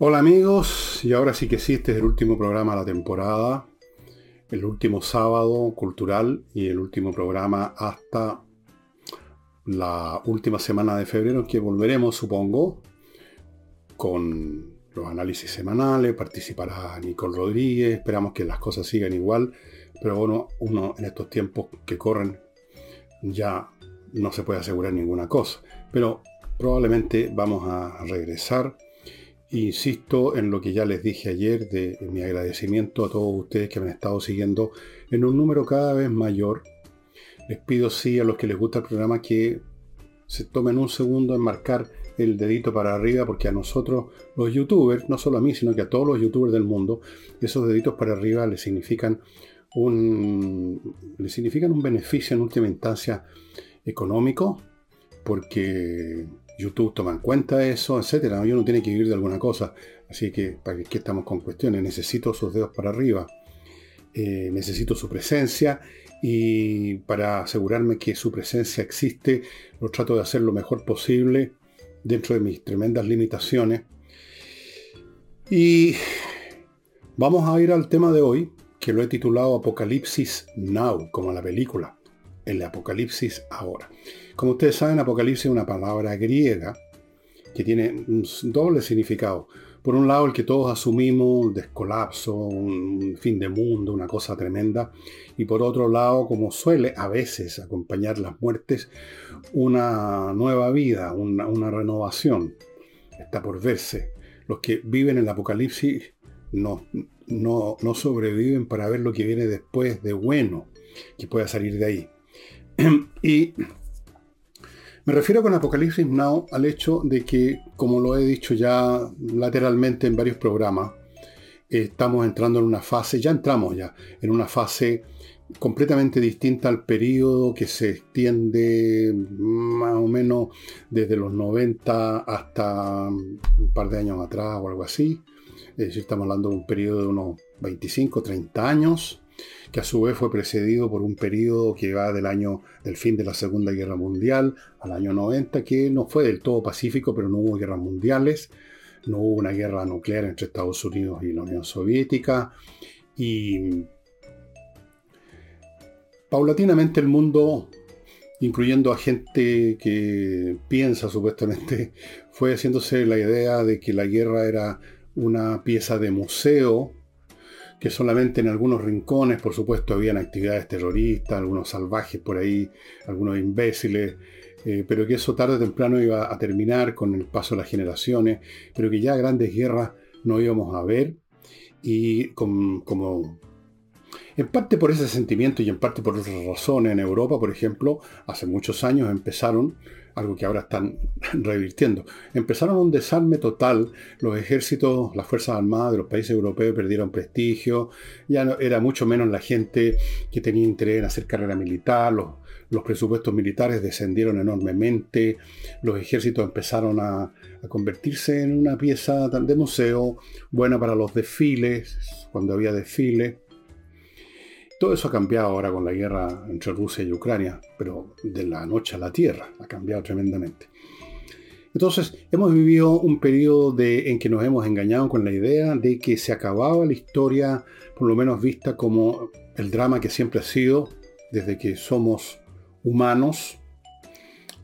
Hola amigos, y ahora sí que sí, este es el último programa de la temporada, el último sábado cultural y el último programa hasta la última semana de febrero, que volveremos, supongo, con los análisis semanales, participará Nicole Rodríguez, esperamos que las cosas sigan igual, pero bueno, uno en estos tiempos que corren ya no se puede asegurar ninguna cosa, pero probablemente vamos a regresar. Insisto en lo que ya les dije ayer de mi agradecimiento a todos ustedes que me han estado siguiendo en un número cada vez mayor. Les pido sí a los que les gusta el programa que se tomen un segundo en marcar el dedito para arriba porque a nosotros los youtubers, no solo a mí, sino que a todos los youtubers del mundo, esos deditos para arriba les significan un, les significan un beneficio en última instancia económico porque YouTube toma en cuenta eso, etcétera. Uno tiene que vivir de alguna cosa. Así que, ¿para qué estamos con cuestiones? Necesito sus dedos para arriba. Eh, necesito su presencia y para asegurarme que su presencia existe, lo trato de hacer lo mejor posible dentro de mis tremendas limitaciones. Y vamos a ir al tema de hoy, que lo he titulado Apocalipsis Now, como la película, el Apocalipsis ahora. Como ustedes saben, Apocalipsis es una palabra griega que tiene un doble significado. Por un lado, el que todos asumimos, descolapso, un fin de mundo, una cosa tremenda. Y por otro lado, como suele a veces acompañar las muertes, una nueva vida, una, renovación. Está por verse. Los que viven en el Apocalipsis no, no, no sobreviven para ver lo que viene después de bueno que pueda salir de ahí. y me refiero con Apocalipsis Now al hecho de que, como lo he dicho ya lateralmente en varios programas, estamos entrando en una fase, ya entramos ya, en una fase completamente distinta al periodo que se extiende más o menos desde los 90 hasta un par de años atrás o algo así. Es decir, estamos hablando de un periodo de unos 25, 30 años que a su vez fue precedido por un periodo que va del año del fin de la Segunda Guerra Mundial al año 90, que no fue del todo pacífico, pero no hubo guerras mundiales, no hubo una guerra nuclear entre Estados Unidos y la Unión Soviética, y paulatinamente el mundo, incluyendo a gente que piensa supuestamente, fue haciéndose la idea de que la guerra era una pieza de museo que solamente en algunos rincones, por supuesto, habían actividades terroristas, algunos salvajes por ahí, algunos imbéciles, eh, pero que eso tarde o temprano iba a terminar con el paso de las generaciones, pero que ya grandes guerras no íbamos a ver. Y como en parte por ese sentimiento y en parte por otras razones en Europa, por ejemplo, hace muchos años empezaron algo que ahora están revirtiendo. Empezaron un desarme total, los ejércitos, las Fuerzas Armadas de los países europeos perdieron prestigio, ya era mucho menos la gente que tenía interés en hacer carrera militar, los, presupuestos militares descendieron enormemente, los ejércitos empezaron a convertirse en una pieza de museo buena para los desfiles, cuando había desfiles. Todo eso ha cambiado ahora con la guerra entre Rusia y Ucrania, pero de la noche a la tierra ha cambiado tremendamente. Entonces, hemos vivido un periodo en que nos hemos engañado con la idea de que se acababa la historia, por lo menos vista como el drama que siempre ha sido desde que somos humanos,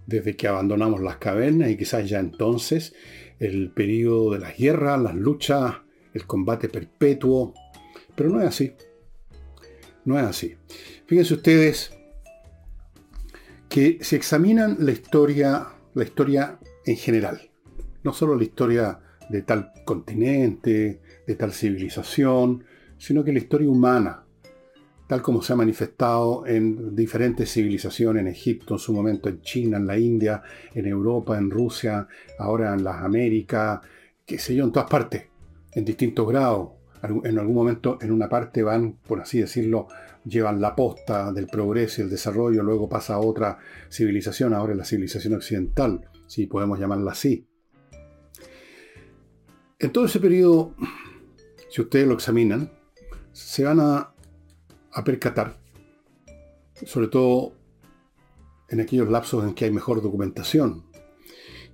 desde que abandonamos las cavernas y quizás ya entonces el periodo de las guerras, las luchas, el combate perpetuo, pero no es así. No es así. Fíjense ustedes que si examinan la historia, la historia en general, no solo la historia de tal continente, de tal civilización, sino que la historia humana, tal como se ha manifestado en diferentes civilizaciones, en Egipto, en su momento en China, en la India, en Europa, en Rusia, ahora en las Américas, qué sé yo, en todas partes, en distintos grados, en algún momento en una parte van, por así decirlo, llevan la posta del progreso y el desarrollo, luego pasa a otra civilización, ahora es la civilización occidental, si podemos llamarla así. En todo ese periodo, si ustedes lo examinan, se van a, a percatar, sobre todo en aquellos lapsos en que hay mejor documentación,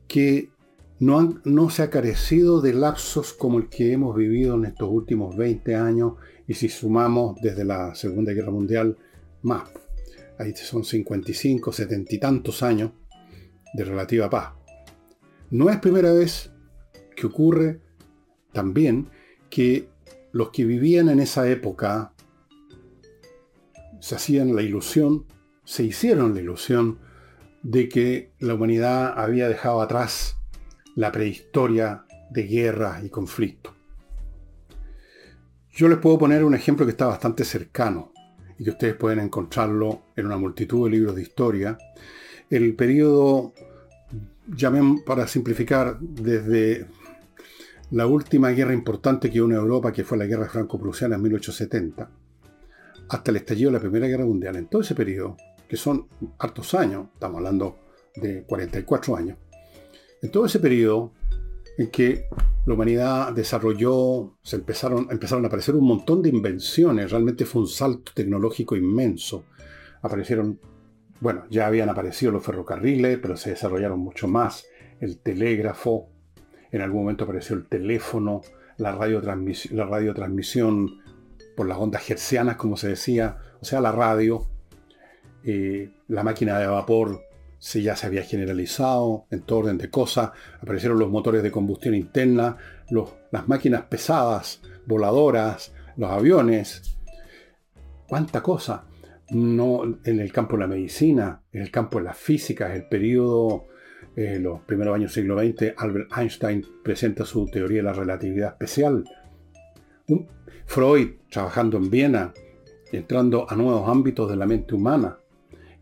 que no, se ha carecido de lapsos como el que hemos vivido en estos últimos 20 años y si sumamos desde la Segunda Guerra Mundial más. Ahí son 55, 70 y tantos años de relativa paz. No es primera vez que ocurre también que los que vivían en esa época se hacían la ilusión, se hicieron la ilusión de que la humanidad había dejado atrás la prehistoria de guerras y conflictos. Yo les puedo poner un ejemplo que está bastante cercano y que ustedes pueden encontrarlo en una multitud de libros de historia. El periodo, llamen para simplificar, desde la última guerra importante que hubo Europa, que fue la guerra franco-prusiana en 1870, hasta el estallido de la Primera Guerra Mundial. En todo ese periodo, que son hartos años, estamos hablando de 44 años, en todo ese periodo en que la humanidad desarrolló, se empezaron, a aparecer un montón de invenciones, realmente fue un salto tecnológico inmenso. Aparecieron, bueno, ya habían aparecido los ferrocarriles, pero se desarrollaron mucho más, el telégrafo, en algún momento apareció el teléfono, la radiotransmisión, la radiotransmisión por las ondas hercianas, como se decía, o sea, la radio, eh, la máquina de vapor se ya se había generalizado en todo orden de cosas, aparecieron los motores de combustión interna, las máquinas pesadas, voladoras, los aviones, cuánta cosa. No, en el campo de la medicina, en el campo de la física, el periodo, eh, los primeros años del siglo XX, Albert Einstein presenta su teoría de la relatividad especial. Freud, trabajando en Viena, entrando a nuevos ámbitos de la mente humana.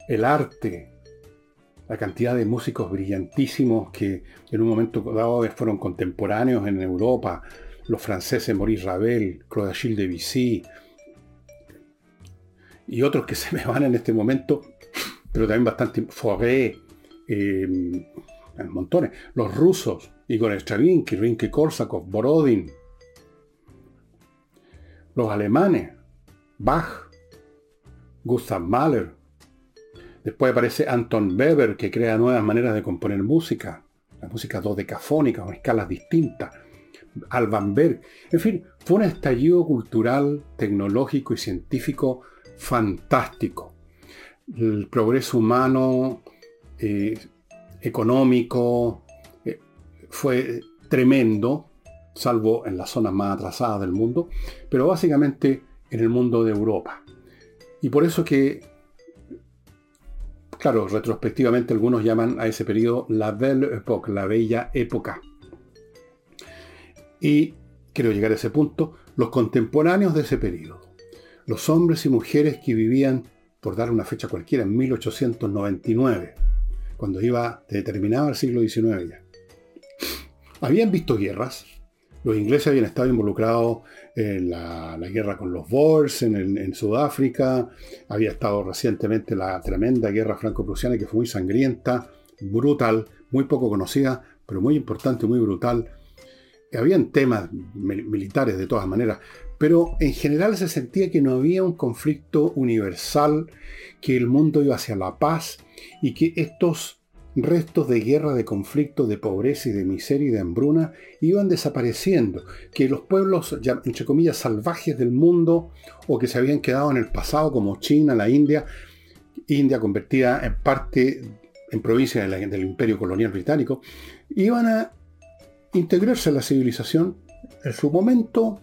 El arte, la cantidad de músicos brillantísimos que en un momento dado fueron contemporáneos en Europa, los franceses Maurice Ravel, Claude Achille Debussy, y otros que se me van en este momento, pero también bastante, Fauré, eh, montones, los rusos, Igor Stravinsky, Rinke Korsakov, Borodin, los alemanes, Bach, Gustav Mahler, Después aparece Anton Weber, que crea nuevas maneras de componer música, la música dodecafónica, con escalas distintas. Alban Berg. En fin, fue un estallido cultural, tecnológico y científico fantástico. El progreso humano, eh, económico, eh, fue tremendo, salvo en las zonas más atrasadas del mundo, pero básicamente en el mundo de Europa. Y por eso que Claro, retrospectivamente algunos llaman a ese periodo la Belle Époque, la bella época. Y quiero llegar a ese punto, los contemporáneos de ese periodo, los hombres y mujeres que vivían, por dar una fecha cualquiera, en 1899, cuando iba determinado el siglo XIX ya. Habían visto guerras, los ingleses habían estado involucrados en la, guerra con los Boers en, Sudáfrica, había estado recientemente la tremenda guerra franco-prusiana que fue muy sangrienta, brutal, muy poco conocida, pero muy importante, muy brutal. Habían temas militares de todas maneras, pero en general se sentía que no había un conflicto universal, que el mundo iba hacia la paz y que estos restos de guerra, de conflicto, de pobreza y de miseria y de hambruna iban desapareciendo, que los pueblos, entre comillas, salvajes del mundo o que se habían quedado en el pasado, como China, la India, India convertida en parte, en provincia del imperio colonial británico, iban a integrarse a la civilización. En su momento,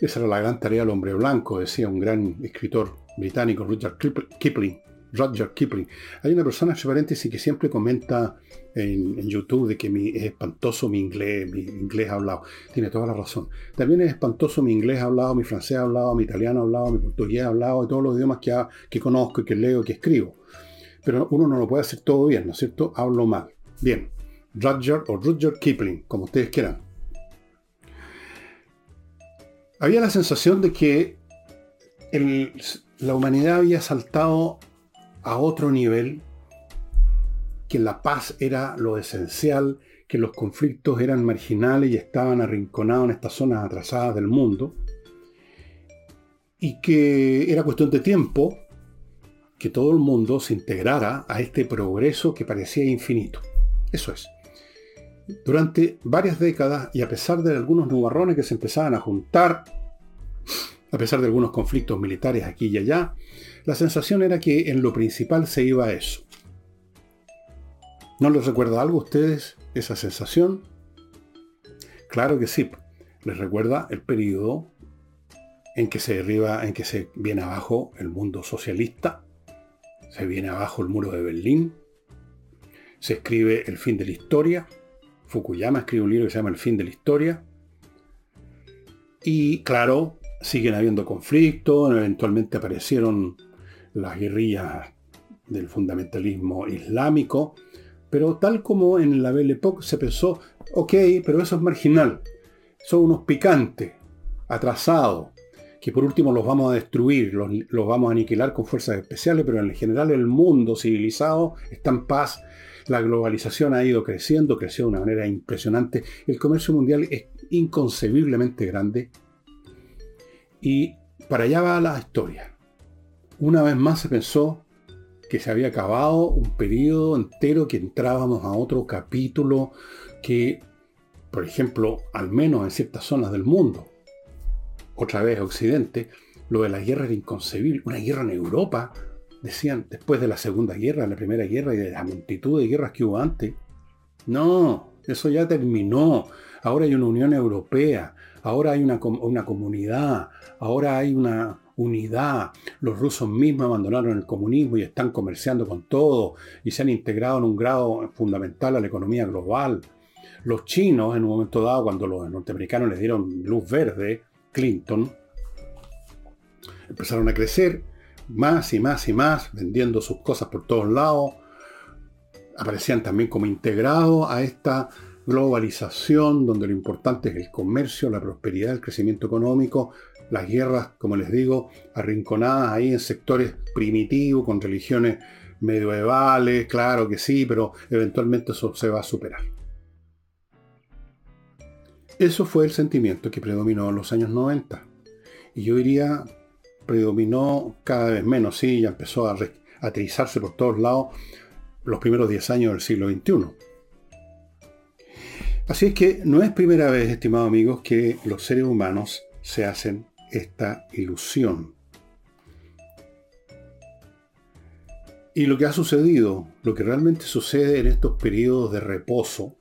esa era la gran tarea del hombre blanco, decía un gran escritor británico, Rudyard Kipling Roger Kipling. Hay una persona, entre paréntesis, que siempre comenta en, YouTube de que mi, es espantoso mi inglés, mi inglés hablado. Tiene toda la razón. También es espantoso mi inglés hablado, mi francés hablado, mi italiano hablado, mi portugués hablado, y todos los idiomas que, que conozco y que leo y que escribo. Pero uno no lo puede hacer todo bien, ¿no es cierto? Hablo mal. Bien. Roger o Roger Kipling, como ustedes quieran. Había la sensación de que la humanidad había saltado a otro nivel, que la paz era lo esencial, que los conflictos eran marginales y estaban arrinconados en estas zonas atrasadas del mundo, y que era cuestión de tiempo que todo el mundo se integrara a este progreso que parecía infinito. Eso es. durante varias décadas y a pesar de algunos nubarrones que se empezaban a juntar, a pesar de algunos conflictos militares aquí y allá, la sensación era que en lo principal se iba a eso. ¿No les recuerda algo a ustedes esa sensación? Claro que sí. Les recuerda el periodo en que se derriba, en que se viene abajo el mundo socialista, se viene abajo el muro de Berlín, se escribe el fin de la historia, Fukuyama escribe un libro que se llama El fin de la historia, y claro, siguen habiendo conflictos, eventualmente aparecieron las guerrillas del fundamentalismo islámico, pero tal como en la Belle Époque se pensó, ok, pero eso es marginal, son unos picantes, atrasados, que por último los vamos a destruir, los, los, vamos a aniquilar con fuerzas especiales, pero en general el mundo civilizado está en paz, la globalización ha ido creciendo, creció de una manera impresionante, el comercio mundial es inconcebiblemente grande, y para allá va la historia. Una vez más se pensó que se había acabado un periodo entero, que entrábamos a otro capítulo que, por ejemplo, al menos en ciertas zonas del mundo, otra vez Occidente, lo de la guerra era inconcebible. Una guerra en Europa, decían, después de la Segunda Guerra, la Primera Guerra y de la multitud de guerras que hubo antes. No, eso ya terminó. Ahora hay una Unión Europea, ahora hay una, una comunidad, ahora hay una unidad. Los rusos mismos abandonaron el comunismo y están comerciando con todo y se han integrado en un grado fundamental a la economía global. Los chinos, en un momento dado, cuando los norteamericanos les dieron luz verde, Clinton, empezaron a crecer más y más y más, vendiendo sus cosas por todos lados. Aparecían también como integrados a esta globalización donde lo importante es el comercio, la prosperidad, el crecimiento económico, las guerras, como les digo, arrinconadas ahí en sectores primitivos, con religiones medievales, claro que sí, pero eventualmente eso se va a superar. Eso fue el sentimiento que predominó en los años 90. Y yo diría, predominó cada vez menos, sí, ya empezó a, atrizarse por todos lados los primeros 10 años del siglo XXI. Así es que no es primera vez, estimados amigos, que los seres humanos se hacen esta ilusión. Y lo que ha sucedido, lo que realmente sucede en estos periodos de reposo,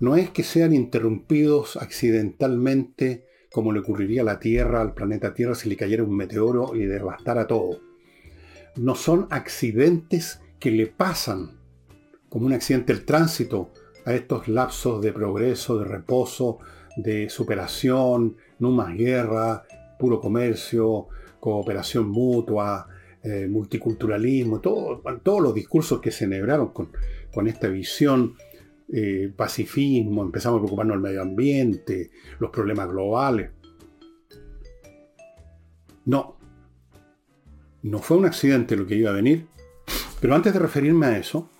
no es que sean interrumpidos accidentalmente como le ocurriría a la Tierra, al planeta Tierra, si le cayera un meteoro y devastara todo. No son accidentes que le pasan, como un accidente el tránsito, a estos lapsos de progreso, de reposo, de superación, no más guerra, puro comercio, cooperación mutua, eh, multiculturalismo, todo, todos los discursos que se con esta visión eh, pacifismo, empezamos a preocuparnos del medio ambiente, los problemas globales. No, no fue un accidente lo que iba a venir, pero antes de referirme a eso,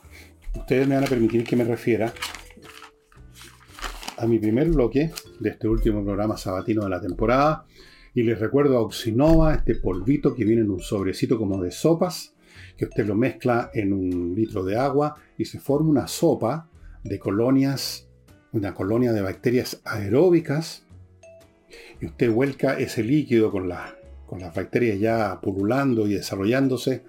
ustedes me van a permitir que me refiera a mi primer bloque de este último programa sabatino de la temporada. Y les recuerdo a Oxinova, este polvito que viene en un sobrecito como de sopas, que usted lo mezcla en un litro de agua y se forma una sopa de colonias, una colonia de bacterias aeróbicas, y usted vuelca ese líquido con, con las bacterias ya pululando y desarrollándose,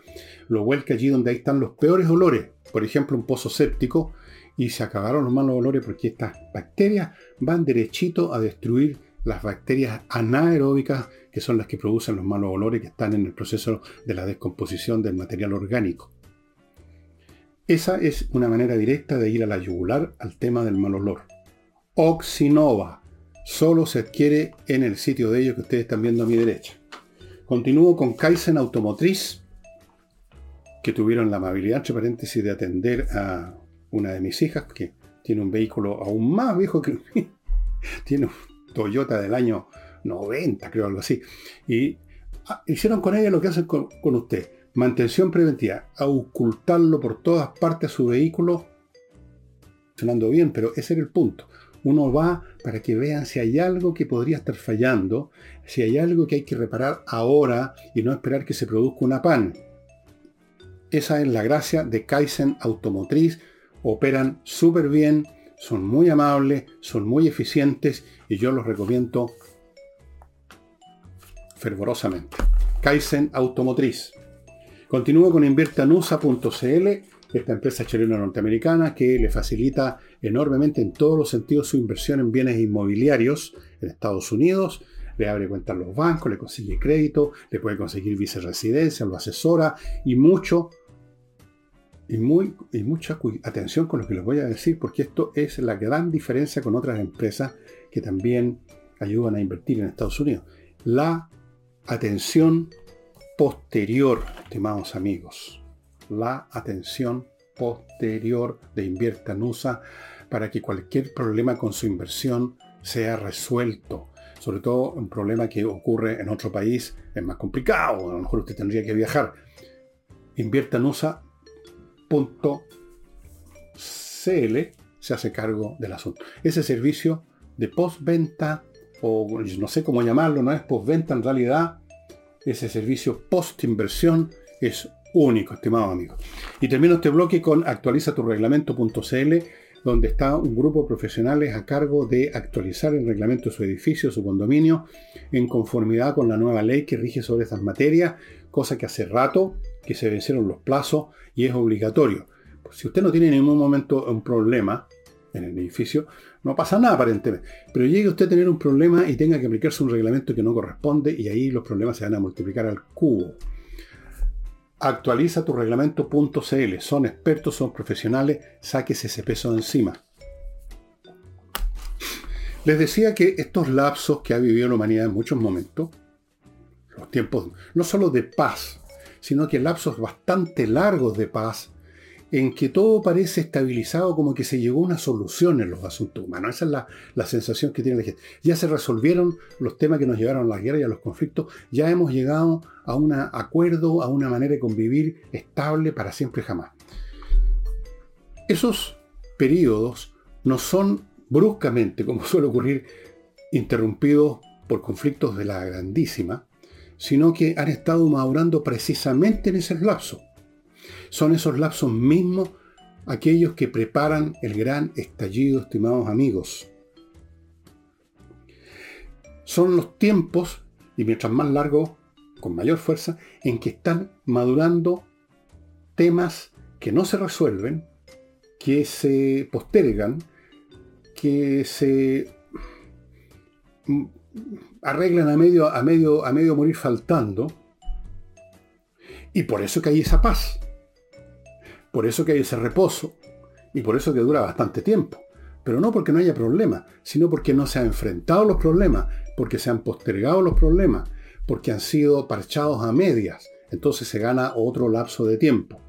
lo vuelca allí donde ahí están los peores olores, por ejemplo un pozo séptico, y se acabaron los malos olores porque estas bacterias van derechito a destruir las bacterias anaeróbicas, que son las que producen los malos olores que están en el proceso de la descomposición del material orgánico. Esa es una manera directa de ir a la yugular al tema del mal olor. Oxinova. Solo se adquiere en el sitio de ellos que ustedes están viendo a mi derecha. Continúo con Kaizen Automotriz, que tuvieron la amabilidad, entre paréntesis, de atender a una de mis hijas, que tiene un vehículo aún más viejo que tiene un Toyota del año 90, creo, algo así. Y ah, hicieron con ella lo que hacen con, usted Mantención preventiva, ocultarlo por todas partes su vehículo, funcionando bien, pero ese era el punto. Uno va para que vean si hay algo que podría estar fallando, si hay algo que hay que reparar ahora y no esperar que se produzca una pan. Esa es la gracia de Kaizen Automotriz. Operan súper bien, son muy amables, son muy eficientes y yo los recomiendo fervorosamente. Kaizen Automotriz. Continúo con inviertanusa.cl, esta empresa chilena norteamericana que le facilita enormemente en todos los sentidos su inversión en bienes inmobiliarios en Estados Unidos. Le abre cuentas a los bancos, le consigue crédito, le puede conseguir viceresidencia, lo asesora y mucho, y, muy, y mucha atención con lo que les voy a decir, porque esto es la gran diferencia con otras empresas que también ayudan a invertir en Estados Unidos. La atención posterior, estimados amigos. La atención posterior de Invierta Nusa para que cualquier problema con su inversión sea resuelto. Sobre todo un problema que ocurre en otro país es más complicado. A lo mejor usted tendría que viajar. Inviertanusa.cl se hace cargo del asunto. Ese servicio de postventa, o no sé cómo llamarlo, no es postventa en realidad, ese servicio post-inversión es único, estimado amigo. Y termino este bloque con actualizaturreglamento.cl, donde está un grupo de profesionales a cargo de actualizar el reglamento de su edificio, su condominio, en conformidad con la nueva ley que rige sobre estas materias, cosa que hace rato que se vencieron los plazos y es obligatorio. si usted no tiene en ningún momento un problema en el edificio, no pasa nada aparentemente. Pero llegue usted a tener un problema y tenga que aplicarse un reglamento que no corresponde y ahí los problemas se van a multiplicar al cubo. Actualiza tu reglamento.cl. Son expertos, son profesionales, sáquese ese peso de encima. Les decía que estos lapsos que ha vivido la humanidad en muchos momentos, los tiempos no solo de paz, sino que lapsos bastante largos de paz, en que todo parece estabilizado, como que se llegó a una solución en los asuntos humanos. Esa es la, sensación que tiene la gente. Ya se resolvieron los temas que nos llevaron a la guerra y a los conflictos, ya hemos llegado a un acuerdo, a una manera de convivir estable para siempre y jamás. Esos periodos no son bruscamente, como suele ocurrir, interrumpidos por conflictos de la grandísima, sino que han estado madurando precisamente en ese lapso son esos lapsos mismos aquellos que preparan el gran estallido, estimados amigos. Son los tiempos, y mientras más largo, con mayor fuerza, en que están madurando temas que no se resuelven, que se postergan, que se arreglan a medio, a medio, a medio morir faltando, y por eso que hay esa paz. Por eso que hay ese reposo y por eso que dura bastante tiempo. Pero no porque no haya problemas, sino porque no se han enfrentado los problemas, porque se han postergado los problemas, porque han sido parchados a medias. Entonces se gana otro lapso de tiempo.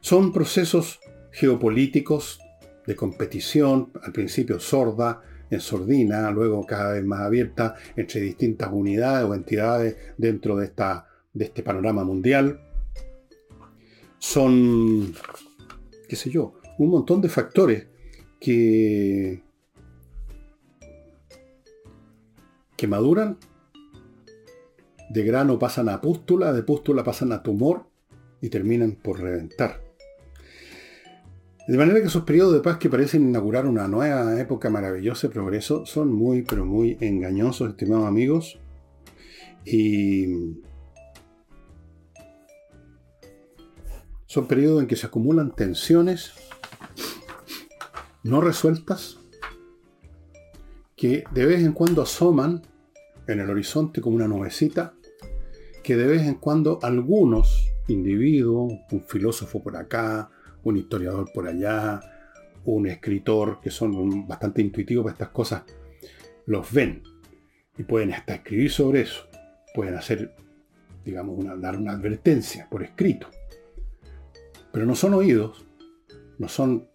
Son procesos geopolíticos de competición, al principio sorda, en sordina, luego cada vez más abierta entre distintas unidades o entidades dentro de, esta, de este panorama mundial son, qué sé yo, un montón de factores que, que maduran, de grano pasan a pústula, de pústula pasan a tumor y terminan por reventar. De manera que esos periodos de paz que parecen inaugurar una nueva época maravillosa de progreso son muy, pero muy engañosos, estimados amigos. Y Son periodos en que se acumulan tensiones no resueltas que de vez en cuando asoman en el horizonte como una nubecita, que de vez en cuando algunos individuos, un filósofo por acá, un historiador por allá, un escritor, que son bastante intuitivos para estas cosas, los ven y pueden hasta escribir sobre eso, pueden hacer, digamos, dar una advertencia por escrito pero no son oídos, no son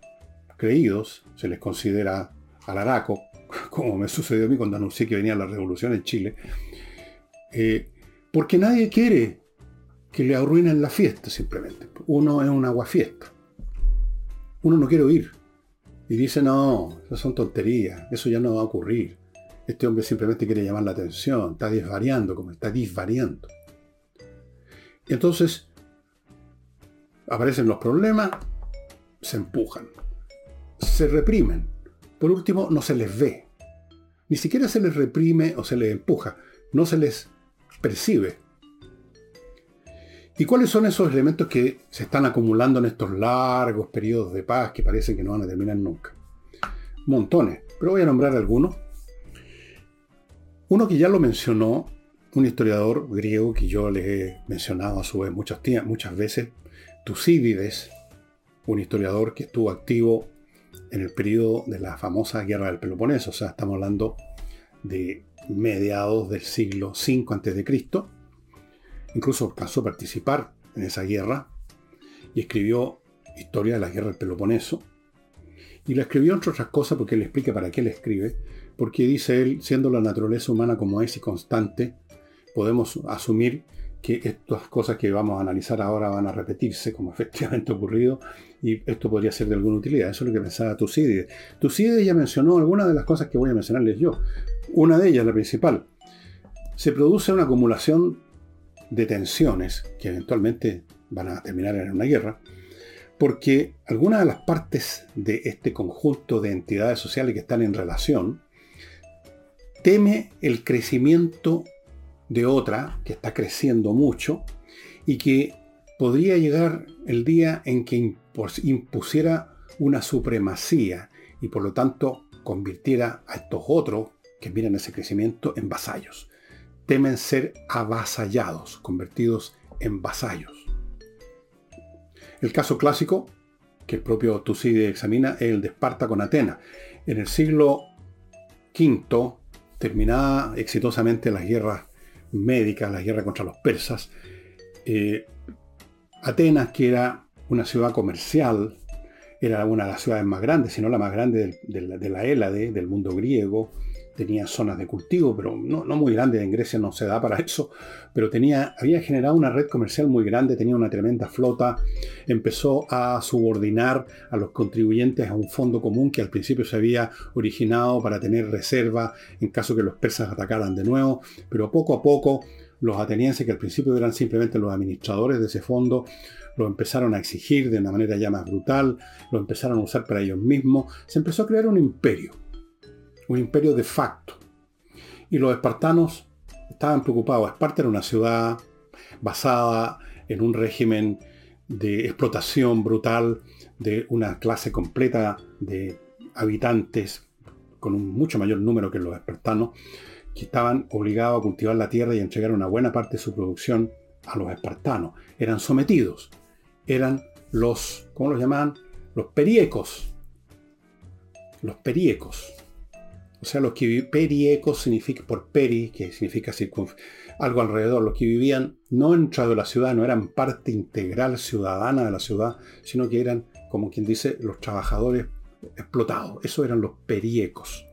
creídos, se les considera alaraco, como me sucedió a mí cuando anuncié que venía la revolución en Chile, eh, porque nadie quiere que le arruinen la fiesta simplemente. Uno es un aguafiesta. Uno no quiere oír. Y dice, no, esas son tonterías, eso ya no va a ocurrir. Este hombre simplemente quiere llamar la atención, está desvariando, como está disvariando. Entonces, aparecen los problemas, se empujan, se reprimen, Por último, no se les ve. Ni siquiera se les reprime o se les empuja. No se les percibe. ¿Y cuáles son esos elementos que se están acumulando en estos largos periodos de paz que parece que no van a terminar nunca? Montones, pero voy a nombrar algunos. Uno que ya lo mencionó un historiador griego que yo les he mencionado a su vez muchas, muchas veces, Tucídides, un historiador que estuvo activo en el periodo de la famosa guerra del Peloponeso, o sea, estamos hablando de mediados del siglo V a.C. Incluso alcanzó a participar en esa guerra y escribió Historia de la guerra del Peloponeso. Y la escribió entre otras cosas porque él explica para qué le escribe, porque dice él, siendo la naturaleza humana como es y constante, podemos asumir que estas cosas que vamos a analizar ahora van a repetirse, como efectivamente ocurrido, y esto podría ser de alguna utilidad. Eso es lo que pensaba Tucídides. Tucídides ya mencionó algunas de las cosas que voy a mencionarles yo. Una de ellas, la principal, se produce una acumulación de tensiones que eventualmente van a terminar en una guerra, porque algunas de las partes de este conjunto de entidades sociales que están en relación teme el crecimiento de otra que está creciendo mucho y que podría llegar el día en que impusiera una supremacía y por lo tanto convirtiera a estos otros que miran ese crecimiento en vasallos. Temen ser avasallados, convertidos en vasallos. El caso clásico que el propio Tucídides examina es el de Esparta con Atenas. En el siglo V, terminada exitosamente las guerras médica, la guerra contra los persas. Eh, Atenas, que era una ciudad comercial, era una de las ciudades más grandes, si no la más grande de la Hélade, del mundo griego, tenía zonas de cultivo, pero no, muy grandes, en Grecia no se da para eso, pero tenía, había generado una red comercial muy grande, tenía una tremenda flota, empezó a subordinar a los contribuyentes a un fondo común que al principio se había originado para tener reserva en caso que los persas atacaran de nuevo, pero poco a poco los atenienses, que al principio eran simplemente los administradores de ese fondo, lo empezaron a exigir de una manera ya más brutal, lo empezaron a usar para ellos mismos, se empezó a crear un imperio un imperio de facto. Y los espartanos estaban preocupados. Esparta era una ciudad basada en un régimen de explotación brutal de una clase completa de habitantes con un mucho mayor número que los espartanos, que estaban obligados a cultivar la tierra y entregar una buena parte de su producción a los espartanos. Eran sometidos. Eran los, ¿cómo los llamaban? Los periecos. Los periecos. O sea, los que vivían, periecos significa por peri, que significa algo alrededor, los que vivían no dentro de la ciudad, no eran parte integral ciudadana de la ciudad, sino que eran, como quien dice, los trabajadores explotados. Eso eran los periecos.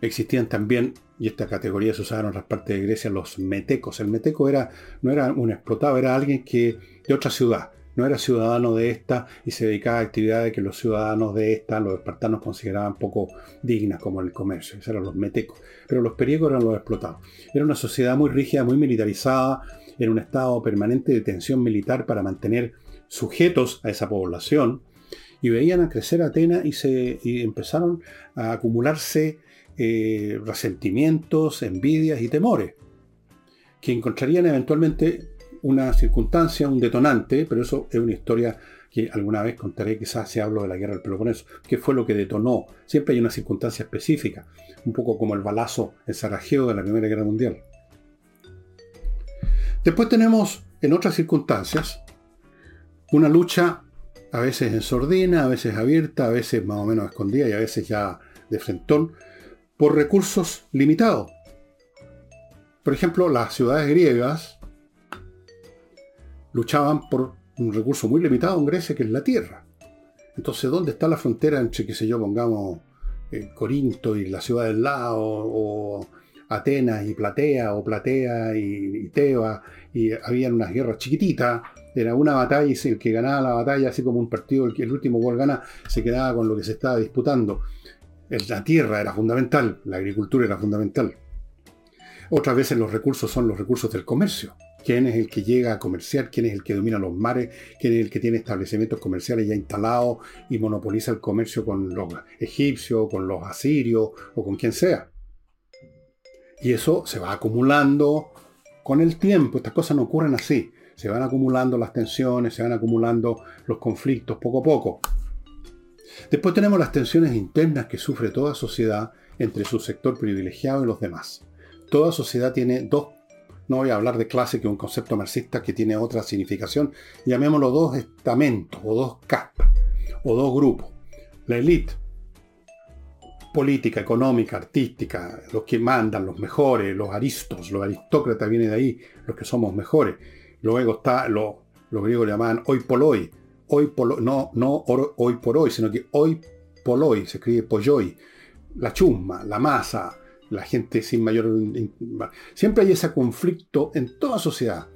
Existían también, y esta categoría se usaba en otras partes de Grecia, los metecos. El meteco era, no era un explotado, era alguien que de otra ciudad no era ciudadano de esta y se dedicaba a actividades que los ciudadanos de esta, los espartanos, consideraban poco dignas, como el comercio. Esos eran los metecos. Pero los periecos eran los explotados. Era una sociedad muy rígida, muy militarizada, en un estado permanente de tensión militar para mantener sujetos a esa población. Y veían a crecer Atenas y, se, empezaron a acumularse eh, resentimientos, envidias y temores, que encontrarían eventualmente una circunstancia, un detonante, pero eso es una historia que alguna vez contaré, quizás se hablo de la guerra del Peloponeso, que fue lo que detonó. Siempre hay una circunstancia específica, un poco como el balazo en Sarajevo de la Primera Guerra Mundial. Después tenemos, en otras circunstancias, una lucha a veces en sordina, a veces abierta, a veces más o menos escondida y a veces ya de frentón, por recursos limitados. Por ejemplo, las ciudades griegas luchaban por un recurso muy limitado en Grecia, que es la tierra. Entonces, ¿dónde está la frontera entre, qué sé yo, pongamos eh, Corinto y la ciudad del lado, o Atenas y Platea, o Platea y, Teba, y habían unas guerras chiquititas, era una batalla y el que ganaba la batalla, así como un partido, el el último gol gana, se quedaba con lo que se estaba disputando. La tierra era fundamental, la agricultura era fundamental. Otras veces los recursos son los recursos del comercio quién es el que llega a comerciar, quién es el que domina los mares, quién es el que tiene establecimientos comerciales ya instalados y monopoliza el comercio con los egipcios, con los asirios o con quien sea. Y eso se va acumulando con el tiempo. Estas cosas no ocurren así. Se van acumulando las tensiones, se van acumulando los conflictos poco a poco. Después tenemos las tensiones internas que sufre toda sociedad entre su sector privilegiado y los demás. Toda sociedad tiene dos, no voy a hablar de clase, que es un concepto marxista que tiene otra significación, llamémoslo dos estamentos, o dos castas, o dos grupos. La élite, política, económica, artística, los que mandan, los mejores, los aristos, los aristócratas viene de ahí, los que somos mejores. Luego está, lo, los griegos llamaban hoy por hoy, hoy por, no, no hoy por hoy, sino que hoy por hoy, se escribe polloi, la chusma, la masa, la gente sin mayor... Siempre hay ese conflicto en toda sociedad.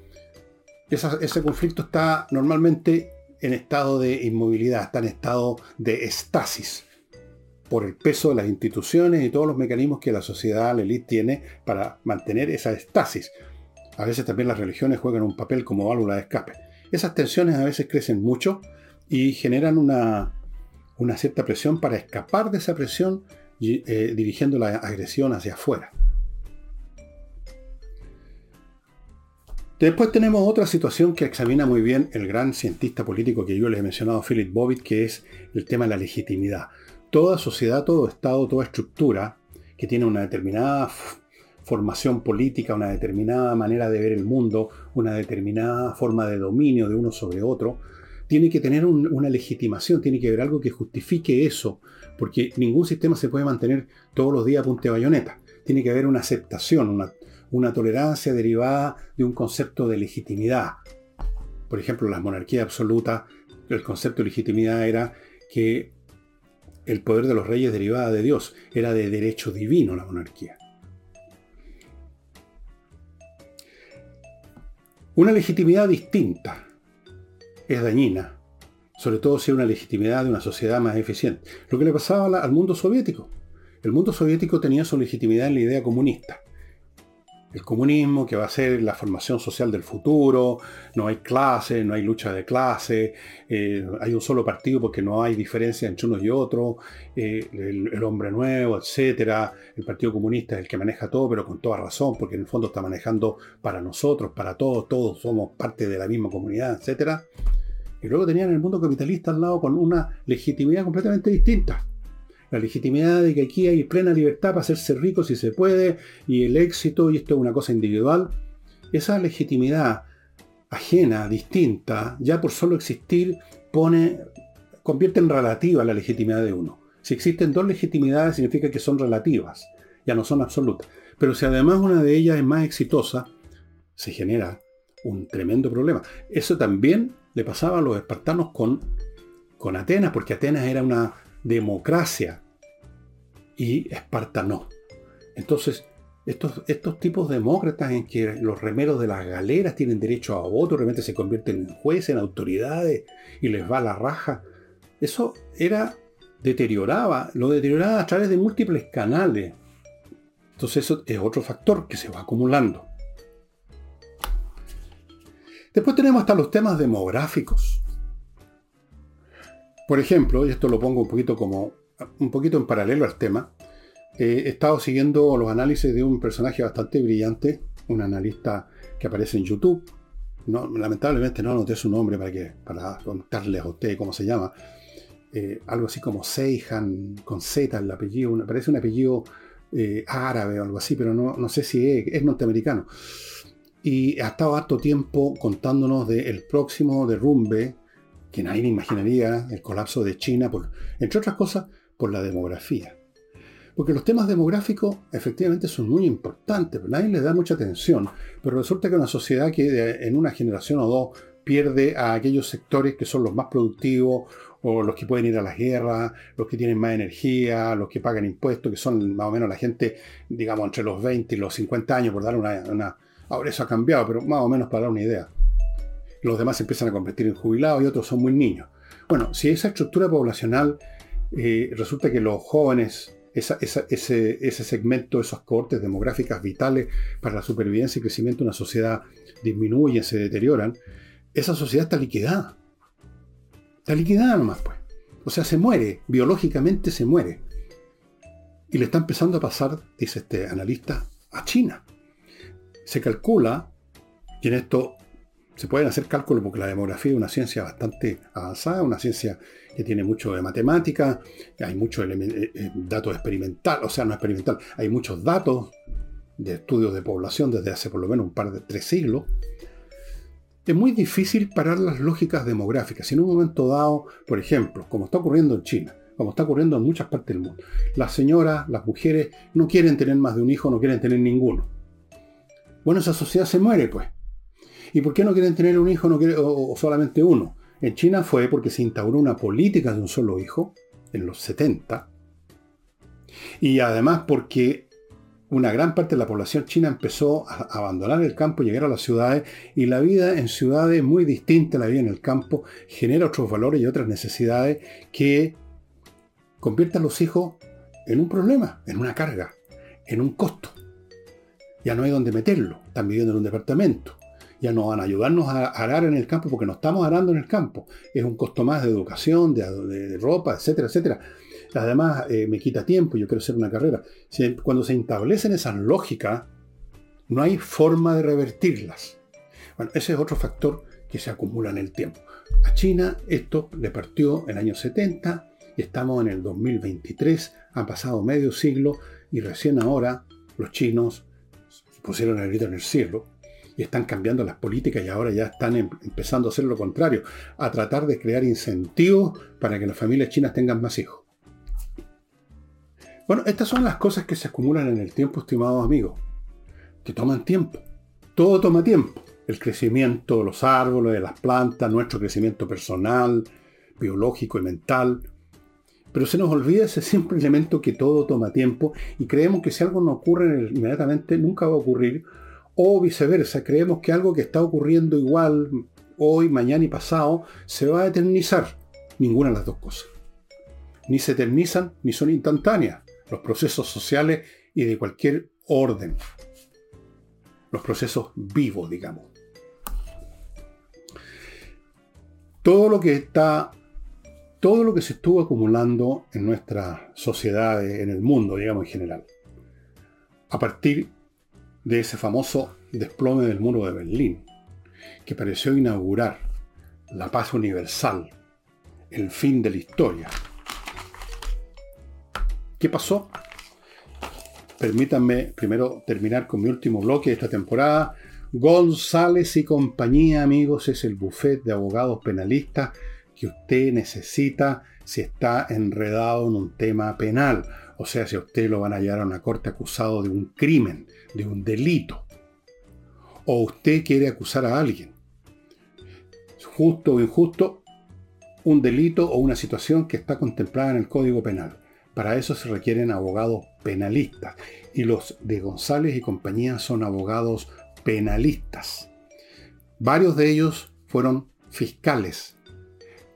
ese conflicto está normalmente en estado de inmovilidad, está en estado de estasis por el peso de las instituciones y todos los mecanismos que la sociedad, la élite tiene para mantener esa estasis. A veces también las religiones juegan un papel como válvula de escape. Esas tensiones a veces crecen mucho y generan una, una cierta presión para escapar de esa presión eh, dirigiendo la agresión hacia afuera. Después tenemos otra situación que examina muy bien el gran cientista político que yo les he mencionado, Philip Bobbitt, que es el tema de la legitimidad. Toda sociedad, todo Estado, toda estructura que tiene una determinada formación política, una determinada manera de ver el mundo, una determinada forma de dominio de uno sobre otro, tiene que tener una legitimación, tiene que haber algo que justifique eso, porque ningún sistema se puede mantener todos los días a bayoneta. Tiene que haber una aceptación, una, una tolerancia derivada de un concepto de legitimidad. Por ejemplo, las monarquías absolutas, el concepto de legitimidad era que el poder de los reyes derivaba de Dios, era de derecho divino la monarquía. Una legitimidad distinta es dañina, sobre todo si es una legitimidad de una sociedad más eficiente. Lo que le pasaba al mundo soviético. El mundo soviético tenía su legitimidad en la idea comunista el comunismo, que va a ser la formación social del futuro, no hay clase, no hay lucha de clase, eh, hay un solo partido porque no hay diferencia entre unos y otros, eh, el, hombre nuevo, etcétera, el Partido Comunista es el que maneja todo, pero con toda razón, porque en el fondo está manejando para nosotros, para todos, todos somos parte de la misma comunidad, etcétera. Y luego tenían el mundo capitalista al lado con una legitimidad completamente distinta la legitimidad de que aquí hay plena libertad para hacerse rico si se puede, y el éxito, y esto es una cosa individual, esa legitimidad ajena, distinta, ya por solo existir, pone, convierte en relativa la legitimidad de uno. Si existen dos legitimidades significa que son relativas, ya no son absolutas. Pero si además una de ellas es más exitosa, se genera un tremendo problema. Eso también le pasaba a los espartanos con, con Atenas, porque Atenas era una democracia y Esparta no. Entonces, estos, estos tipos demócratas en que los remeros de las galeras tienen derecho a voto, realmente se convierten en jueces, en autoridades y les va la raja, eso era, deterioraba, lo deterioraba a través de múltiples canales. Entonces eso es otro factor que se va acumulando. Después tenemos hasta los temas demográficos. Por ejemplo, y esto lo pongo un poquito como un poquito en paralelo al tema, he estado siguiendo los análisis de un personaje bastante brillante, un analista que aparece en YouTube. Lamentablemente no anoté su nombre para, que, para contarles a usted cómo se llama. Eh, algo así como Seihan, con Z el apellido, parece un apellido eh, árabe o algo así, pero no, no sé si es, norteamericano. Y ha estado harto tiempo contándonos del próximo derrumbe, que nadie imaginaría, el colapso de China, entre otras cosas, por la demografía. Porque los temas demográficos efectivamente son muy importantes, pero nadie les da mucha atención. Pero resulta que una sociedad que en una generación o dos pierde a aquellos sectores que son los más productivos o los que pueden ir a las guerras, los que tienen más energía, los que pagan impuestos, que son más o menos la gente, digamos, entre los 20 y los 50 años, por dar una ahora eso ha cambiado, pero más o menos para dar una idea. Los demás se empiezan a convertir en jubilados y otros son muy niños. Bueno, si esa estructura poblacional resulta que los jóvenes ese, segmento, esas cohortes demográficas vitales para la supervivencia y crecimiento de una sociedad disminuyen, se deterioran, esa sociedad está liquidada. Está liquidada nomás, pues. O sea, se muere, biológicamente se muere. Y le está empezando a pasar, dice este analista, a China. Se calcula, y en esto se pueden hacer cálculos porque la demografía es una ciencia bastante avanzada, una ciencia que tiene mucho de matemática, hay muchos eh, eh, datos experimentales, o sea, no experimental, hay muchos datos de estudios de población desde hace por lo menos un par de tres siglos. Es muy difícil parar las lógicas demográficas. Si en un momento dado, por ejemplo, como está ocurriendo en China, como está ocurriendo en muchas partes del mundo, las señoras, las mujeres no quieren tener más de un hijo, no quieren tener ninguno. Bueno, esa sociedad se muere, pues. ¿Y por qué no quieren tener un hijo no o, solamente uno? En China fue porque se instauró una política de un solo hijo en los 70. Y además porque una gran parte de la población china empezó a abandonar el campo, llegar a las ciudades, y la vida en ciudades muy distinta a la vida en el campo genera otros valores y otras necesidades que convierten a los hijos en un problema, en una carga, en un costo. Ya no hay donde meterlo, están viviendo en un departamento ya no van a ayudarnos a arar en el campo porque no estamos arando en el campo. Es un costo más de educación, de, ropa, etcétera, etcétera. Además, eh, me quita tiempo, yo quiero hacer una carrera. cuando se establecen esas lógicas, no hay forma de revertirlas. Bueno, ese es otro factor que se acumula en el tiempo. A China esto le partió en el año 70 y estamos en el 2023, han pasado medio siglo y recién ahora los chinos pusieron el grito en el cielo y están cambiando las políticas y ahora ya están em, empezando a hacer lo contrario, a tratar de crear incentivos para que las familias chinas tengan más hijos. Bueno, estas son las cosas que se acumulan en el tiempo, estimados amigos, que toman tiempo. Todo toma tiempo. El crecimiento de los árboles, de las plantas, nuestro crecimiento personal, biológico y mental. Pero se nos olvida ese simple elemento que todo toma tiempo y creemos que si algo no ocurre inmediatamente, nunca va a ocurrir o viceversa, creemos que algo que está ocurriendo igual hoy, mañana y pasado se va a eternizar. Ninguna de las dos cosas. Ni se eternizan ni son instantáneas los procesos sociales y de cualquier orden. Los procesos vivos, digamos. Todo lo que está, todo lo que se estuvo acumulando en nuestra sociedad, en el mundo, digamos en general, a partir de ese famoso desplome del muro de Berlín, que pareció inaugurar la paz universal, el fin de la historia. ¿Qué pasó? Permítanme primero terminar con mi último bloque de esta temporada. González y compañía, amigos, es el buffet de abogados penalistas que usted necesita si está enredado en un tema penal. O sea, si a usted lo van a llevar a una corte acusado de un crimen, de un delito. O usted quiere acusar a alguien. Justo o injusto, un delito o una situación que está contemplada en el Código Penal. Para eso se requieren abogados penalistas. Y los de González y compañía son abogados penalistas. Varios de ellos fueron fiscales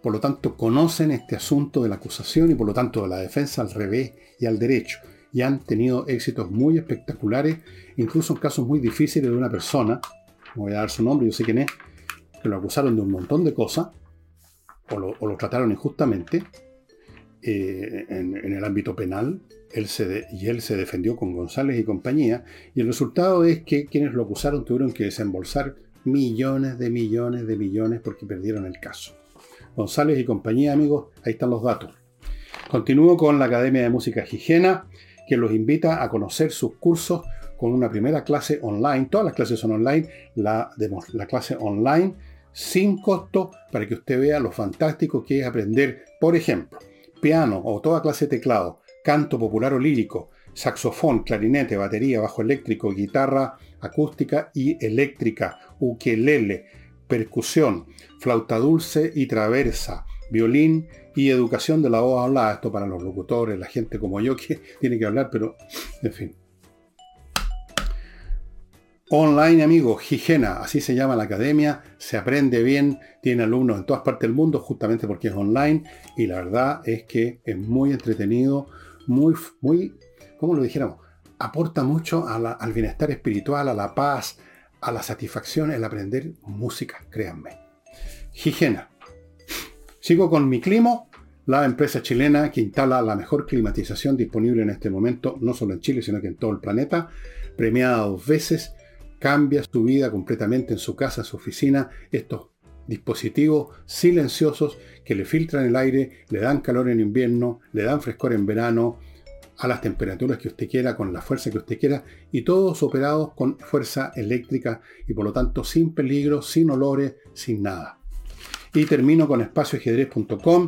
por lo tanto conocen este asunto de la acusación y por lo tanto de la defensa al revés y al derecho. Y han tenido éxitos muy espectaculares, incluso en casos muy difíciles de una persona, no voy a dar su nombre, yo sé quién es, que lo acusaron de un montón de cosas, o lo, trataron injustamente, eh, en, el ámbito penal, él se y él se defendió con González y compañía, y el resultado es que quienes lo acusaron tuvieron que desembolsar millones de millones de millones porque perdieron el caso. González y compañía, amigos, ahí están los datos. Continúo con la Academia de Música Higiena, que los invita a conocer sus cursos con una primera clase online. Todas las clases son online. La, la clase online sin costo para que usted vea lo fantástico que es aprender, por ejemplo, piano o toda clase de teclado, canto popular o lírico, saxofón, clarinete, batería, bajo eléctrico, guitarra acústica y eléctrica, ukelele, percusión, flauta dulce y traversa, violín y educación de la voz hablada. Esto para los locutores, la gente como yo que tiene que hablar, pero en fin. Online, amigos, Higiena, así se llama la academia, se aprende bien, tiene alumnos en todas partes del mundo, justamente porque es online, y la verdad es que es muy entretenido, muy, muy, ¿cómo lo dijéramos? Aporta mucho al bienestar espiritual, a la paz, a la satisfacción el aprender música, créanme. Higiena. Sigo con mi clima, la empresa chilena que instala la mejor climatización disponible en este momento, no solo en Chile, sino que en todo el planeta, premiada dos veces, cambia su vida completamente en su casa, su oficina, estos dispositivos silenciosos que le filtran el aire, le dan calor en invierno, le dan frescor en verano, a las temperaturas que usted quiera, con la fuerza que usted quiera, y todos operados con fuerza eléctrica y por lo tanto sin peligro, sin olores, sin nada. Y termino con espacioajedrez.com,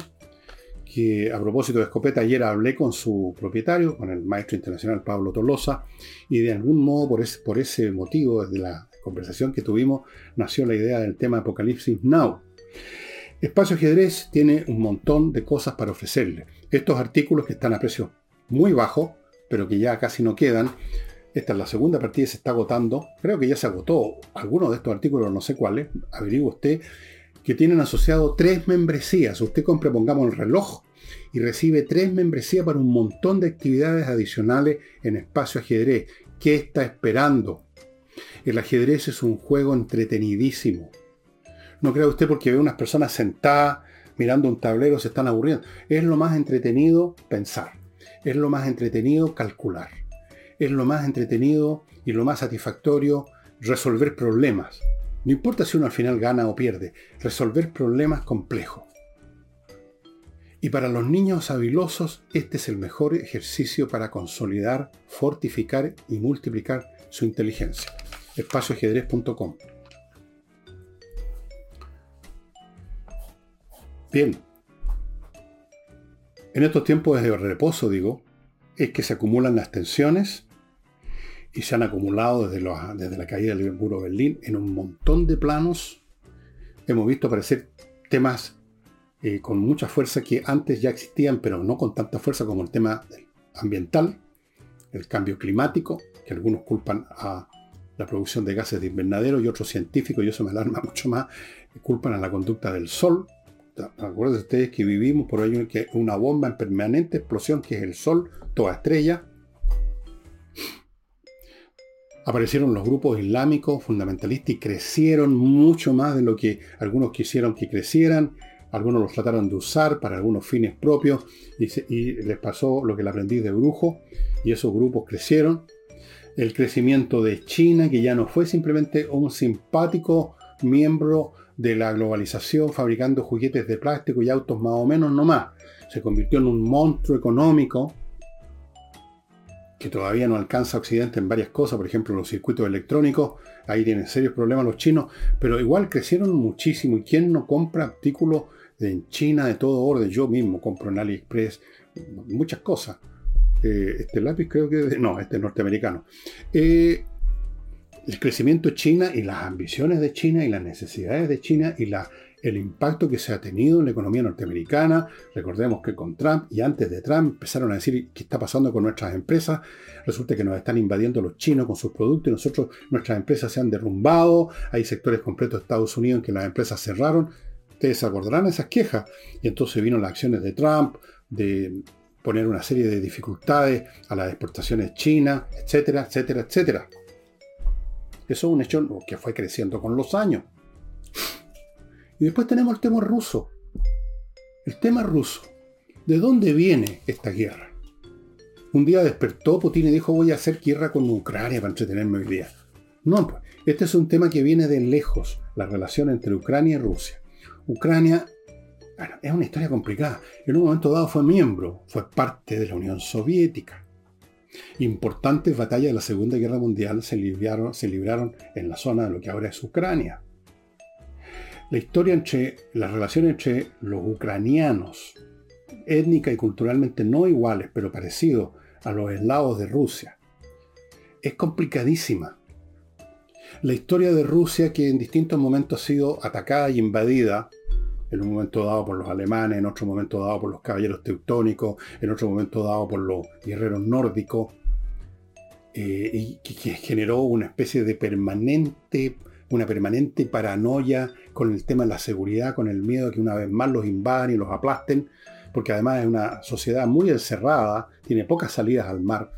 que a propósito de escopeta, ayer hablé con su propietario, con el maestro internacional Pablo Tolosa, y de algún modo, por ese, por ese motivo, desde la conversación que tuvimos, nació la idea del tema Apocalipsis Now. Espacio Ajedrez tiene un montón de cosas para ofrecerle. Estos artículos que están a precio muy bajo, pero que ya casi no quedan. Esta es la segunda partida se está agotando. Creo que ya se agotó alguno de estos artículos, no sé cuáles. Averigua usted que tienen asociado tres membresías. Usted compra, pongamos, el reloj y recibe tres membresías para un montón de actividades adicionales en espacio ajedrez. ¿Qué está esperando? El ajedrez es un juego entretenidísimo. No crea usted porque ve unas personas sentadas mirando un tablero se están aburriendo. Es lo más entretenido pensar. Es lo más entretenido calcular. Es lo más entretenido y lo más satisfactorio resolver problemas. No importa si uno al final gana o pierde, resolver problemas complejos. Y para los niños habilosos, este es el mejor ejercicio para consolidar, fortificar y multiplicar su inteligencia. espacioajedrez.com Bien, en estos tiempos de reposo, digo, es que se acumulan las tensiones y se han acumulado desde, desde la caída del muro de Berlín en un montón de planos. Hemos visto aparecer temas eh, con mucha fuerza que antes ya existían, pero no con tanta fuerza como el tema ambiental, el cambio climático, que algunos culpan a la producción de gases de invernadero y otros científicos, y eso me alarma mucho más, culpan a la conducta del sol, Acuérdense ustedes que vivimos por ahí que una bomba en permanente explosión que es el Sol, toda estrella. Aparecieron los grupos islámicos fundamentalistas y crecieron mucho más de lo que algunos quisieron que crecieran. Algunos los trataron de usar para algunos fines propios y, les pasó lo que le aprendí de brujo y esos grupos crecieron. El crecimiento de China, que ya no fue simplemente un simpático miembro de la globalización fabricando juguetes de plástico y autos más o menos no más. Se convirtió en un monstruo económico que todavía no alcanza a Occidente en varias cosas, por ejemplo los circuitos electrónicos, ahí tienen serios problemas los chinos, pero igual crecieron muchísimo. ¿Y quién no compra artículos en China de todo orden? Yo mismo compro en AliExpress muchas cosas. Eh, este lápiz creo que... No, este es norteamericano. Eh, el crecimiento China y las ambiciones de China y las necesidades de China y la, el impacto que se ha tenido en la economía norteamericana. Recordemos que con Trump y antes de Trump empezaron a decir qué está pasando con nuestras empresas. Resulta que nos están invadiendo los chinos con sus productos y nosotros, nuestras empresas se han derrumbado. Hay sectores completos de Estados Unidos en que las empresas cerraron. Ustedes acordarán esas quejas. Y entonces vino las acciones de Trump, de poner una serie de dificultades a las exportaciones chinas, etcétera, etcétera, etcétera. Eso es un hecho que fue creciendo con los años. Y después tenemos el tema ruso. El tema ruso. ¿De dónde viene esta guerra? Un día despertó Putin y dijo voy a hacer guerra con Ucrania para entretenerme hoy día. No, pues, este es un tema que viene de lejos, la relación entre Ucrania y Rusia. Ucrania, bueno, es una historia complicada. En un momento dado fue miembro, fue parte de la Unión Soviética. Importantes batallas de la Segunda Guerra Mundial se libraron en la zona de lo que ahora es Ucrania. La historia entre, la relación entre los ucranianos, étnica y culturalmente no iguales, pero parecidos a los eslavos de Rusia, es complicadísima. La historia de Rusia, que en distintos momentos ha sido atacada y invadida, en un momento dado por los alemanes, en otro momento dado por los caballeros teutónicos, en otro momento dado por los guerreros nórdicos, eh, y que, generó una especie de permanente, una permanente paranoia con el tema de la seguridad, con el miedo de que una vez más los invadan y los aplasten, porque además es una sociedad muy encerrada, tiene pocas salidas al mar,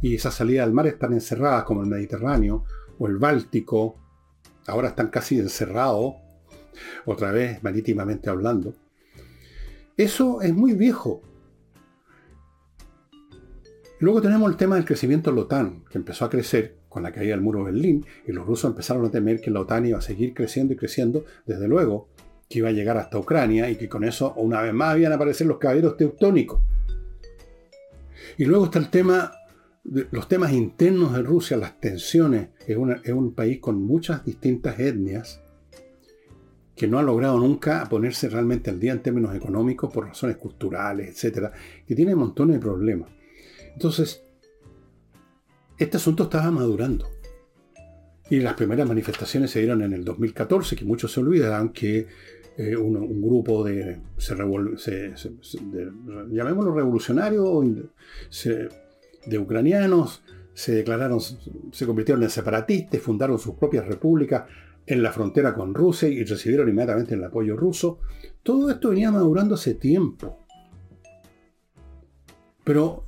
y esas salidas al mar están encerradas como el Mediterráneo o el Báltico, ahora están casi encerrados, otra vez marítimamente hablando. Eso es muy viejo. Luego tenemos el tema del crecimiento de la OTAN, que empezó a crecer con la caída del muro de Berlín, y los rusos empezaron a temer que la OTAN iba a seguir creciendo y creciendo, desde luego, que iba a llegar hasta Ucrania y que con eso una vez más iban a aparecer los caballeros teutónicos. Y luego está el tema, los temas internos de Rusia, las tensiones. Es, es un país con muchas distintas etnias que no ha logrado nunca ponerse realmente al día en términos económicos por razones culturales, etcétera, que tiene montones de problemas. Entonces, este asunto estaba madurando. Y las primeras manifestaciones se dieron en el 2014, que muchos se olvidarán que eh, un, grupo de, llamémoslo revolucionarios, de ucranianos, se declararon, se convirtieron en separatistas, fundaron sus propias repúblicas en la frontera con Rusia y recibieron inmediatamente el apoyo ruso. Todo esto venía madurando hace tiempo. Pero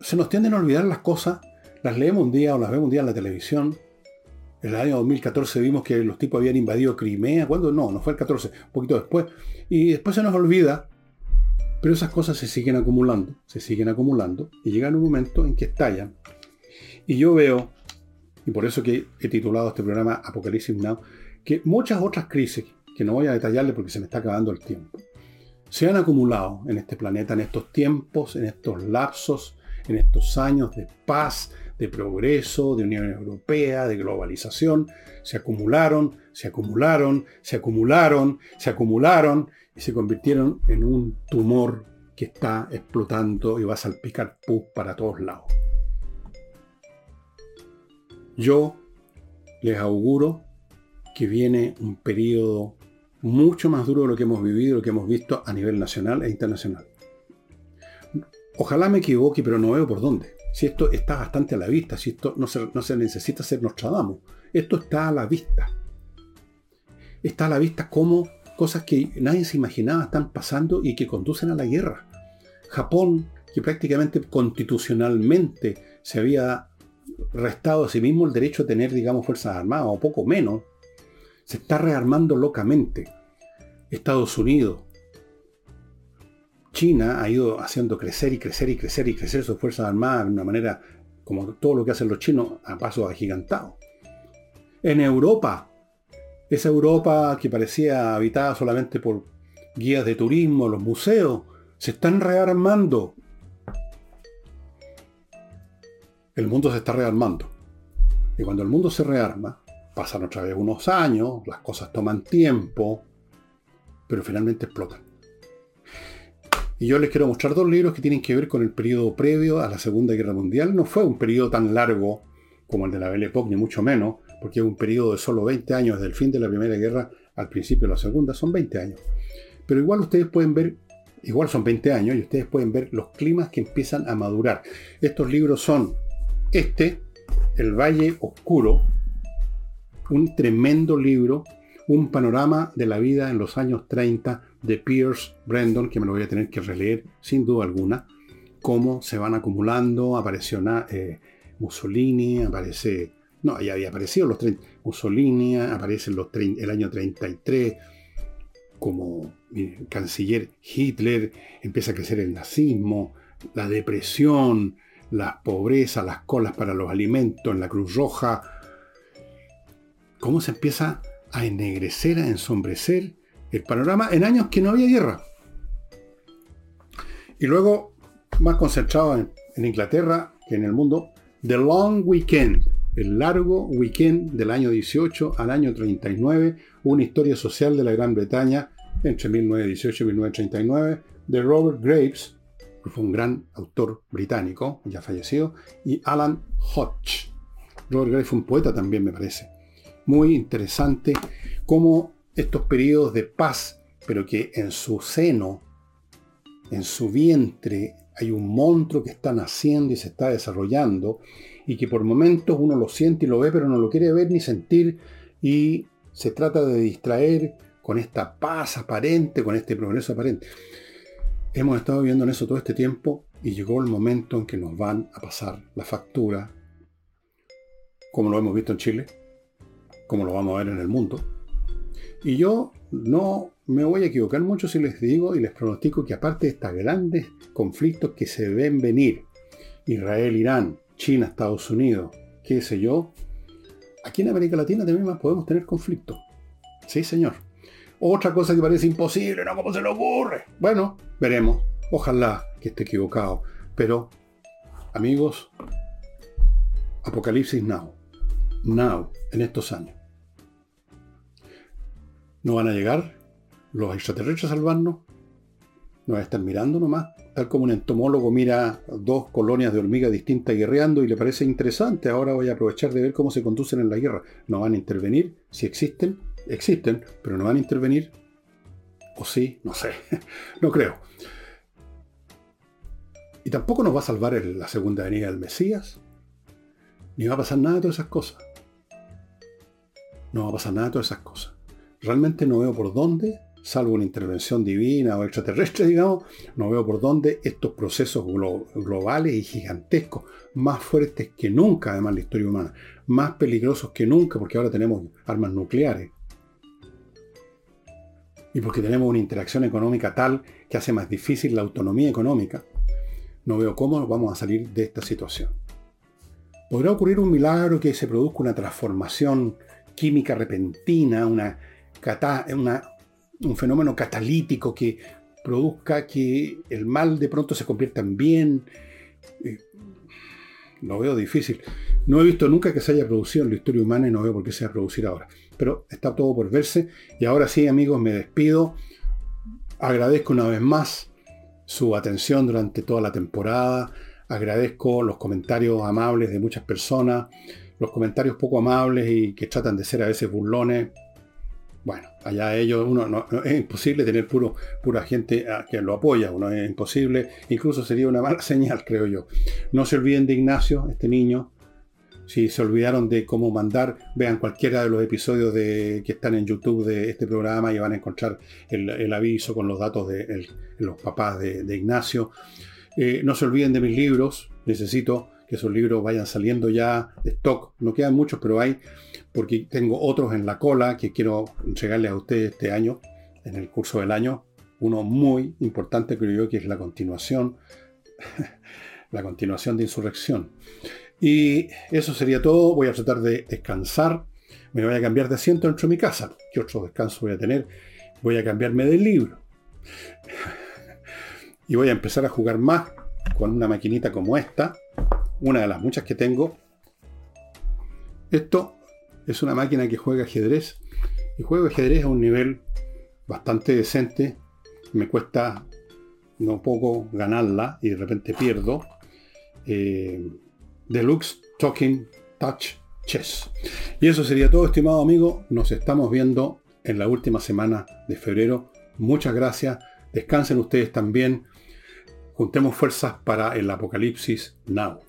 se nos tienden a olvidar las cosas, las leemos un día o las vemos un día en la televisión, en el año 2014 vimos que los tipos habían invadido Crimea. ¿Cuándo? No, no fue el 14, un poquito después. Y después se nos olvida. Pero esas cosas se siguen acumulando, se siguen acumulando y llegan un momento en que estallan. Y yo veo, y por eso que he titulado este programa Apocalipsis Now, que muchas otras crisis, que no voy a detallarle porque se me está acabando el tiempo, se han acumulado en este planeta, en estos tiempos, en estos lapsos, en estos años de paz, de progreso, de Unión Europea, de globalización, se acumularon, se acumularon, se acumularon, se acumularon y se convirtieron en un tumor que está explotando y va a salpicar pus para todos lados. Yo les auguro que viene un periodo mucho más duro de lo que hemos vivido, lo que hemos visto a nivel nacional e internacional. Ojalá me equivoque, pero no veo por dónde. Si esto está bastante a la vista, si esto no se, no se necesita ser Nostradamus, esto está a la vista. Está a la vista como cosas que nadie se imaginaba están pasando y que conducen a la guerra. Japón, que prácticamente constitucionalmente se había restado a sí mismo el derecho a tener, digamos, fuerzas armadas, o poco menos, se está rearmando locamente. Estados Unidos, China ha ido haciendo crecer y crecer y crecer y crecer sus fuerzas armadas de una manera como todo lo que hacen los chinos a paso agigantado. En Europa, esa Europa que parecía habitada solamente por guías de turismo, los museos, se están rearmando. El mundo se está rearmando. Y cuando el mundo se rearma, pasan otra vez unos años, las cosas toman tiempo, pero finalmente explotan. Y yo les quiero mostrar dos libros que tienen que ver con el periodo previo a la Segunda Guerra Mundial. No fue un periodo tan largo como el de la Belle Époque, ni mucho menos, porque es un periodo de solo 20 años, desde el fin de la Primera Guerra al principio de la Segunda, son 20 años. Pero igual ustedes pueden ver, igual son 20 años, y ustedes pueden ver los climas que empiezan a madurar. Estos libros son este, El Valle Oscuro, un tremendo libro, un panorama de la vida en los años 30 de Pierce Brandon, que me lo voy a tener que releer sin duda alguna, cómo se van acumulando, apareció eh, Mussolini, aparece, no, ya había aparecido los 30, Mussolini, aparece los el año 33, como canciller Hitler, empieza a crecer el nazismo, la depresión, la pobreza, las colas para los alimentos en la Cruz Roja, cómo se empieza a ennegrecer, a ensombrecer el panorama en años que no había guerra. Y luego, más concentrado en, Inglaterra que en el mundo, The Long Weekend, el largo weekend del año 18 al año 39, una historia social de la Gran Bretaña entre 1918 y 1939, de Robert Graves, que fue un gran autor británico, ya fallecido, y Alan Hodge. Robert Graves fue un poeta también, me parece. Muy interesante cómo estos periodos de paz, pero que en su seno, en su vientre, hay un monstruo que está naciendo y se está desarrollando, y que por momentos uno lo siente y lo ve, pero no lo quiere ver ni sentir, y se trata de distraer con esta paz aparente, con este progreso aparente. Hemos estado viviendo en eso todo este tiempo y llegó el momento en que nos van a pasar la factura, como lo hemos visto en Chile, como lo vamos a ver en el mundo. Y yo no me voy a equivocar mucho si les digo y les pronostico que aparte de estos grandes conflictos que se ven venir, Israel, Irán, China, Estados Unidos, qué sé yo, aquí en América Latina también más podemos tener conflictos. Sí, señor. Otra cosa que parece imposible, ¿no? ¿Cómo se le ocurre? Bueno, veremos. Ojalá que esté equivocado. Pero, amigos, Apocalipsis Now. Now, en estos años. No van a llegar los extraterrestres a salvarnos. Nos estar mirando nomás. Tal como un entomólogo mira dos colonias de hormigas distintas guerreando y le parece interesante. Ahora voy a aprovechar de ver cómo se conducen en la guerra. No van a intervenir. Si existen, existen, pero no van a intervenir. O sí, no sé. no creo. Y tampoco nos va a salvar la segunda venida del Mesías. Ni va a pasar nada de todas esas cosas. No va a pasar nada de todas esas cosas. Realmente no veo por dónde, salvo una intervención divina o extraterrestre, digamos, no veo por dónde estos procesos globales y gigantescos, más fuertes que nunca, además, la historia humana, más peligrosos que nunca, porque ahora tenemos armas nucleares, y porque tenemos una interacción económica tal que hace más difícil la autonomía económica, no veo cómo vamos a salir de esta situación. ¿Podrá ocurrir un milagro que se produzca una transformación química repentina, una, un fenómeno catalítico que produzca que el mal de pronto se convierta en bien? Eh, lo veo difícil. No he visto nunca que se haya producido en la historia humana y no veo por qué se va a producir ahora pero está todo por verse. Y ahora sí, amigos, me despido. Agradezco una vez más su atención durante toda la temporada. Agradezco los comentarios amables de muchas personas, los comentarios poco amables y que tratan de ser a veces burlones. Bueno, allá ellos, uno no, es imposible tener puro, pura gente que lo apoya, uno es imposible, incluso sería una mala señal, creo yo. No se olviden de Ignacio, este niño, si se olvidaron de cómo mandar, vean cualquiera de los episodios de, que están en YouTube de este programa y van a encontrar el, aviso con los datos de los papás de, Ignacio. Eh, no se olviden de mis libros. Necesito que esos libros vayan saliendo ya de stock. No quedan muchos, pero hay, porque tengo otros en la cola que quiero entregarles a ustedes este año, en el curso del año. Uno muy importante, creo yo, que es la continuación, la continuación de Insurrección. Y eso sería todo. Voy a tratar de descansar. Me voy a cambiar de asiento dentro de mi casa. ¿Qué otro descanso voy a tener? Voy a cambiarme del libro. Y voy a empezar a jugar más con una maquinita como esta. Una de las muchas que tengo. Esto es una máquina que juega ajedrez. Y juego ajedrez a un nivel bastante decente. Me cuesta no poco ganarla y de repente pierdo. Eh, Deluxe Talking Touch Chess. Y eso sería todo, estimado amigo. Nos estamos viendo en la última semana de febrero. Muchas gracias. Descansen ustedes también. Juntemos fuerzas para el apocalipsis now.